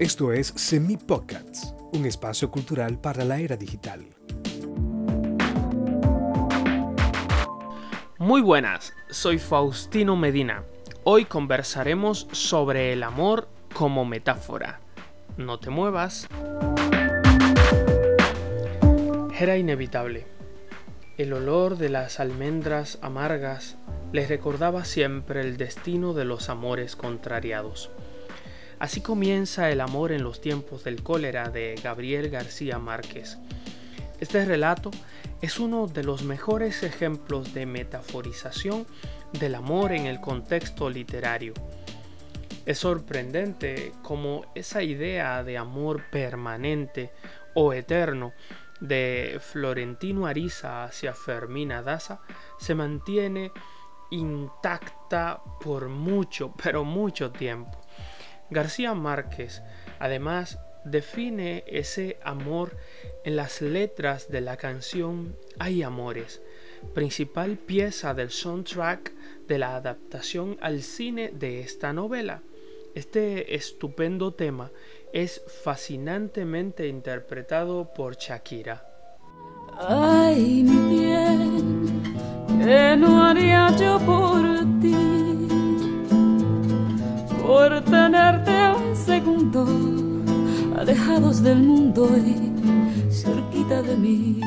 Esto es Semi Podcasts, un espacio cultural para la era digital. Muy buenas, soy Faustino Medina. Hoy conversaremos sobre el amor como metáfora. No te muevas. Era inevitable. El olor de las almendras amargas les recordaba siempre el destino de los amores contrariados. Así comienza el amor en los tiempos del cólera de Gabriel García Márquez. Este relato es uno de los mejores ejemplos de metaforización del amor en el contexto literario. Es sorprendente cómo esa idea de amor permanente o eterno de Florentino Ariza hacia Fermina Daza se mantiene intacta por mucho, pero mucho tiempo. García Márquez además define ese amor en las letras de la canción Hay Amores, principal pieza del soundtrack de la adaptación al cine de esta novela. Este estupendo tema es fascinantemente interpretado por Shakira. Ay, mi no haría yo por ti por tenerte un segundo alejados del mundo y cerquita de mí.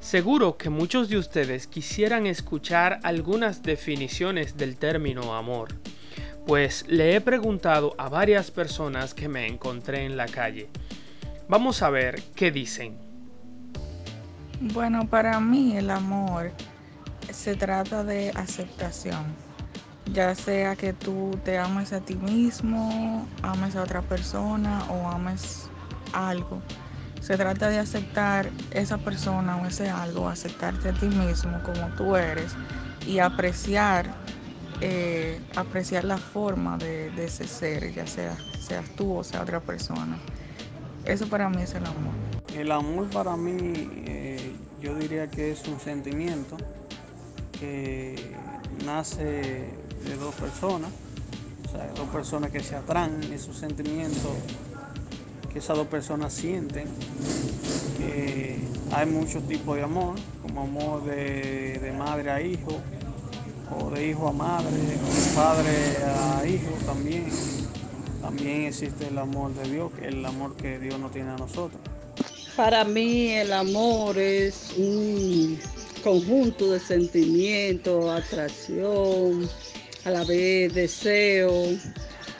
Seguro que muchos de ustedes quisieran escuchar algunas definiciones del término amor, pues le he preguntado a varias personas que me encontré en la calle. Vamos a ver qué dicen. Bueno, para mí el amor se trata de aceptación ya sea que tú te ames a ti mismo, ames a otra persona o ames algo. Se trata de aceptar esa persona o ese algo, aceptarte a ti mismo como tú eres y apreciar, eh, apreciar la forma de, ese ser, ya sea seas tú o sea otra persona. Eso para mí es el amor. El amor para mí, eh, yo diría que es un sentimiento que nace de dos personas, o sea, dos personas que se atraen, esos sentimientos que esas dos personas sienten. hay muchos tipos de amor, como amor de, madre a hijo, o de hijo a madre, o de padre a hijo también. También existe el amor de Dios, que es el amor que Dios no tiene a nosotros. Para mí el amor es un conjunto de sentimientos, atracción, a la vez deseo.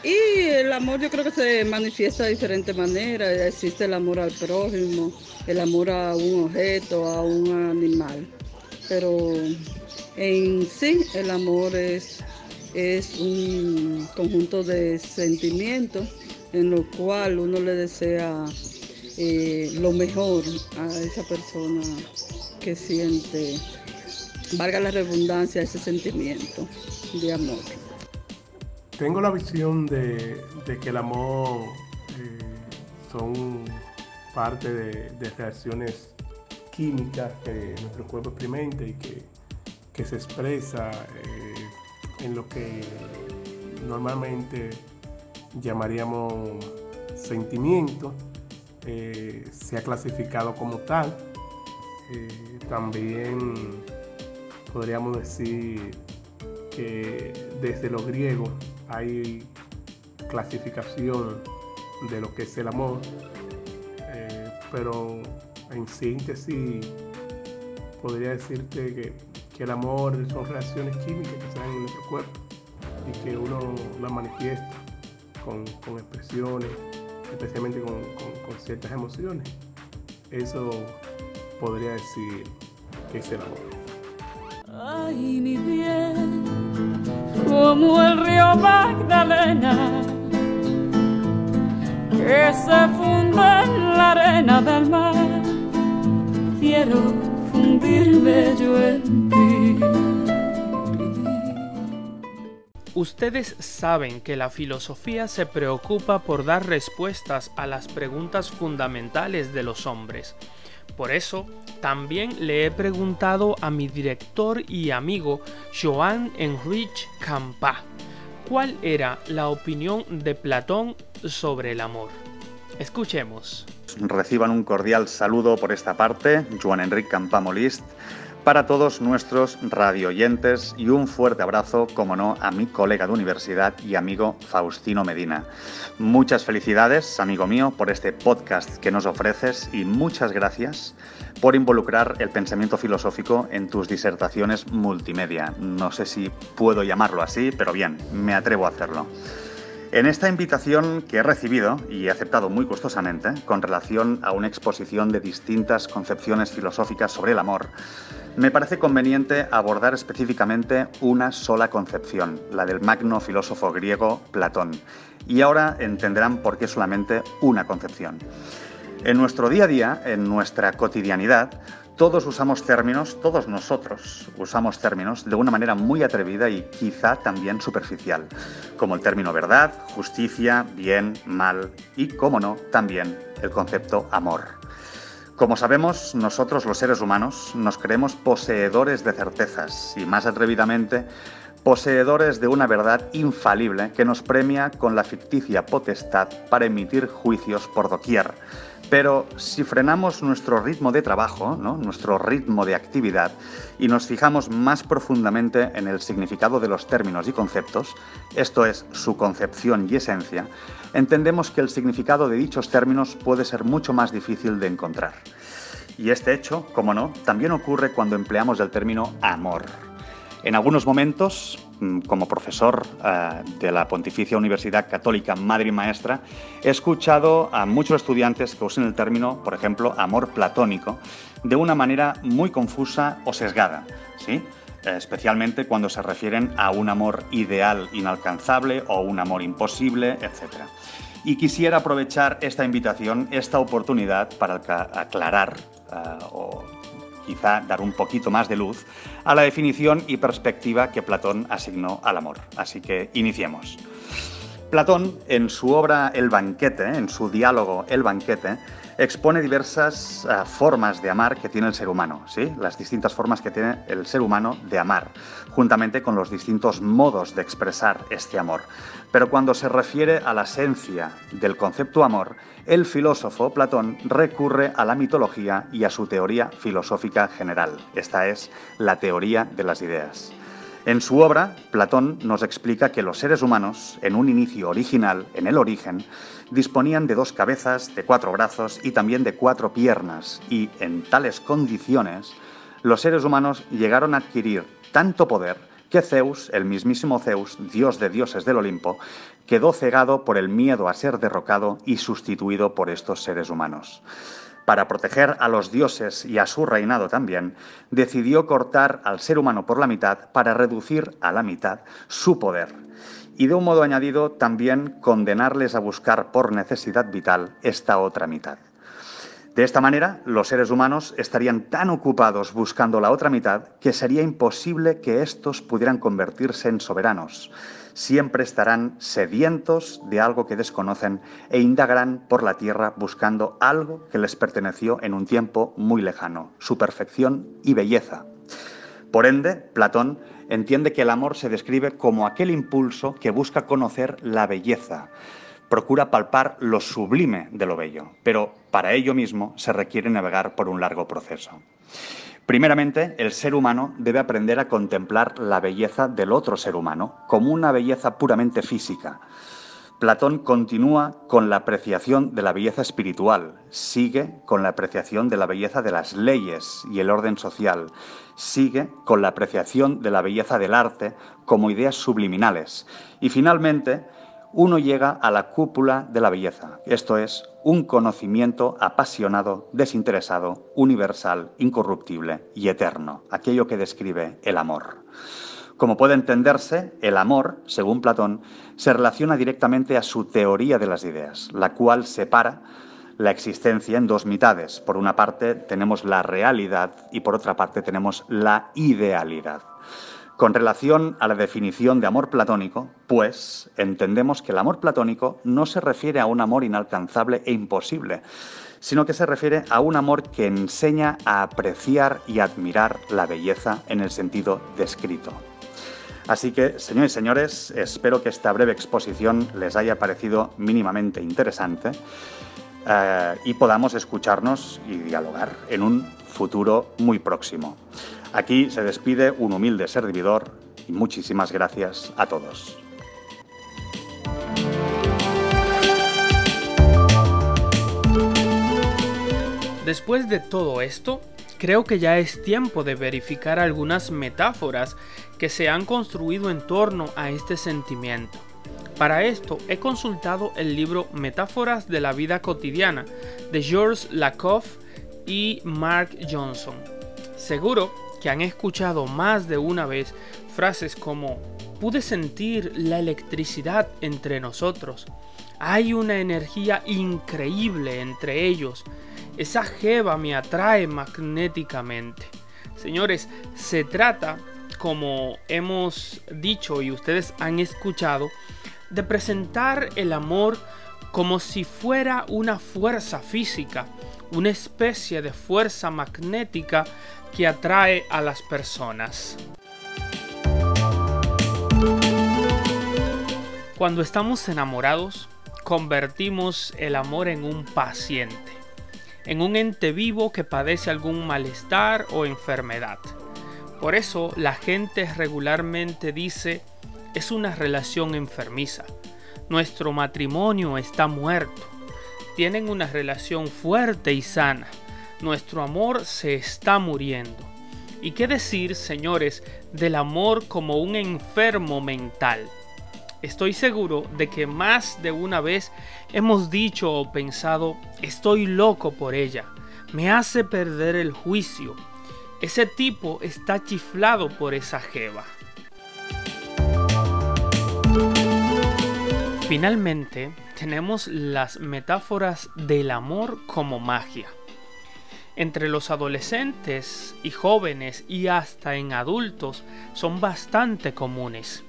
Y el amor yo creo que se manifiesta de diferentes maneras. Existe el amor al prójimo, el amor a un objeto, a un animal. Pero en sí el amor es, es un conjunto de sentimientos en lo cual uno le desea eh, lo mejor a esa persona que siente, valga la redundancia, ese sentimiento de amor. Tengo la visión de, que el amor eh, son parte de, reacciones químicas que nuestro cuerpo experimenta y que, se expresa eh, en lo que normalmente llamaríamos sentimiento, eh, se ha clasificado como tal. también podríamos decir que desde los griegos hay clasificación de lo que es el amor, eh, pero en síntesis podría decirte que, el amor son reacciones químicas que se dan en nuestro cuerpo y que uno las manifiesta con, expresiones, especialmente con, con ciertas emociones. Eso podría decir que es el amor. Ay, mi bien, como el río Magdalena, que se funde en la arena del mar. Quiero fundirme yo en ti. Ustedes saben que la filosofía se preocupa por dar respuestas a las preguntas fundamentales de los hombres por eso, también le he preguntado a mi director y amigo Joan Enrich Campa cuál era la opinión de Platón sobre el amor. Escuchemos. Reciban un cordial saludo por esta parte, Juan Enrique Campamolist, para todos nuestros radioyentes y un fuerte abrazo, como no, a mi colega de universidad y amigo Faustino Medina. Muchas felicidades, amigo mío, por este podcast que nos ofreces y muchas gracias por involucrar el pensamiento filosófico en tus disertaciones multimedia. No sé si puedo llamarlo así, pero bien, me atrevo a hacerlo. En esta invitación que he recibido y he aceptado muy gustosamente con relación a una exposición de distintas concepciones filosóficas sobre el amor, me parece conveniente abordar específicamente una sola concepción, la del magno filósofo griego Platón. Y ahora entenderán por qué solamente una concepción. En nuestro día a día, en nuestra cotidianidad, todos usamos términos, todos nosotros usamos términos de una manera muy atrevida y quizá también superficial, como el término verdad, justicia, bien, mal y, como no, también el concepto amor. Como sabemos, nosotros los seres humanos nos creemos poseedores de certezas y más atrevidamente poseedores de una verdad infalible que nos premia con la ficticia potestad para emitir juicios por doquier pero si frenamos nuestro ritmo de trabajo, nuestro ritmo de actividad, y nos fijamos más profundamente en el significado de los términos y conceptos, esto es, su concepción y esencia, entendemos que el significado de dichos términos puede ser mucho más difícil de encontrar. Y este hecho, como no, también ocurre cuando empleamos el término amor. En algunos momentos, mm, como profesor eh, de la Pontificia Universidad Católica Madre Maestra, he escuchado a muchos estudiantes que usen el término, por ejemplo, amor platónico, de una manera muy confusa o sesgada, ¿sí? especialmente cuando se refieren a un amor ideal inalcanzable o un amor imposible, etc. Y quisiera aprovechar esta invitación, esta oportunidad para aclarar eh, o quizá dar un poquito más de luz a la definición y perspectiva que Platón asignó al amor. Así que iniciemos. Platón, en su obra El banquete, en su diálogo El banquete, expone diversas eh, formas de amar que tiene el ser humano, ¿sí? las distintas formas que tiene el ser humano de amar, juntamente con los distintos modos de expresar este amor. Pero cuando se refiere a la esencia del concepto amor, el filósofo Platón recurre a la mitología y a su teoría filosófica general. Esta es la teoría de las ideas. En su obra, Platón nos explica que los seres humanos, en un inicio original, en el origen, disponían de dos cabezas, de cuatro brazos y también de cuatro piernas, y en tales condiciones, los seres humanos llegaron a adquirir tanto poder que Zeus, el mismísimo Zeus, dios de dioses del Olimpo, quedó cegado por el miedo a ser derrocado y sustituido por estos seres humanos para proteger a los dioses y a su reinado también, decidió cortar al ser humano por la mitad para reducir a la mitad su poder. Y de un modo añadido también condenarles a buscar por necesidad vital esta otra mitad. De esta manera, los seres humanos estarían tan ocupados buscando la otra mitad que sería imposible que éstos pudieran convertirse en soberanos siempre estarán sedientos de algo que desconocen e indagarán por la tierra buscando algo que les perteneció en un tiempo muy lejano, su perfección y belleza. Por ende, Platón entiende que el amor se describe como aquel impulso que busca conocer la belleza, procura palpar lo sublime de lo bello, pero para ello mismo se requiere navegar por un largo proceso. Primeramente, el ser humano debe aprender a contemplar la belleza del otro ser humano como una belleza puramente física. Platón continúa con la apreciación de la belleza espiritual, sigue con la apreciación de la belleza de las leyes y el orden social, sigue con la apreciación de la belleza del arte como ideas subliminales y finalmente uno llega a la cúpula de la belleza, esto es, un conocimiento apasionado, desinteresado, universal, incorruptible y eterno, aquello que describe el amor. Como puede entenderse, el amor, según Platón, se relaciona directamente a su teoría de las ideas, la cual separa la existencia en dos mitades. Por una parte tenemos la realidad y por otra parte tenemos la idealidad. Con relación a la definición de amor platónico, pues entendemos que el amor platónico no se refiere a un amor inalcanzable e imposible, sino que se refiere a un amor que enseña a apreciar y admirar la belleza en el sentido descrito. Así que, señores y señores, espero que esta breve exposición les haya parecido mínimamente interesante eh, y podamos escucharnos y dialogar en un futuro muy próximo. Aquí se despide un humilde servidor y muchísimas gracias a todos. Después de todo esto, creo que ya es tiempo de verificar algunas metáforas que se han construido en torno a este sentimiento. Para esto he consultado el libro Metáforas de la vida cotidiana de Georges Lakoff y Mark Johnson. Seguro que han escuchado más de una vez frases como pude sentir la electricidad entre nosotros. Hay una energía increíble entre ellos. Esa jeva me atrae magnéticamente. Señores, se trata, como hemos dicho y ustedes han escuchado, de presentar el amor como si fuera una fuerza física, una especie de fuerza magnética que atrae a las personas. Cuando estamos enamorados, convertimos el amor en un paciente, en un ente vivo que padece algún malestar o enfermedad. Por eso la gente regularmente dice, es una relación enfermiza. Nuestro matrimonio está muerto. Tienen una relación fuerte y sana. Nuestro amor se está muriendo. ¿Y qué decir, señores, del amor como un enfermo mental? Estoy seguro de que más de una vez hemos dicho o pensado, estoy loco por ella, me hace perder el juicio. Ese tipo está chiflado por esa jeva. Finalmente, tenemos las metáforas del amor como magia. Entre los adolescentes y jóvenes y hasta en adultos son bastante comunes.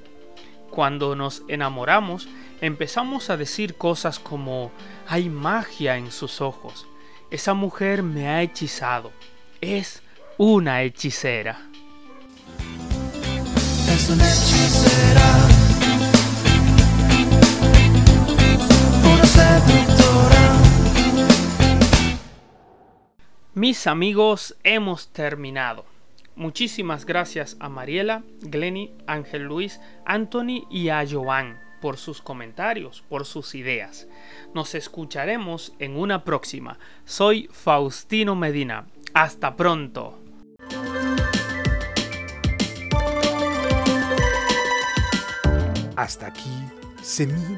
Cuando nos enamoramos, empezamos a decir cosas como hay magia en sus ojos. Esa mujer me ha hechizado. Es una hechicera. Es una hechicera. Mis amigos, hemos terminado. Muchísimas gracias a Mariela, Glenny, Ángel Luis, Anthony y a Joan por sus comentarios, por sus ideas. Nos escucharemos en una próxima. Soy Faustino Medina. Hasta pronto. Hasta aquí, Semi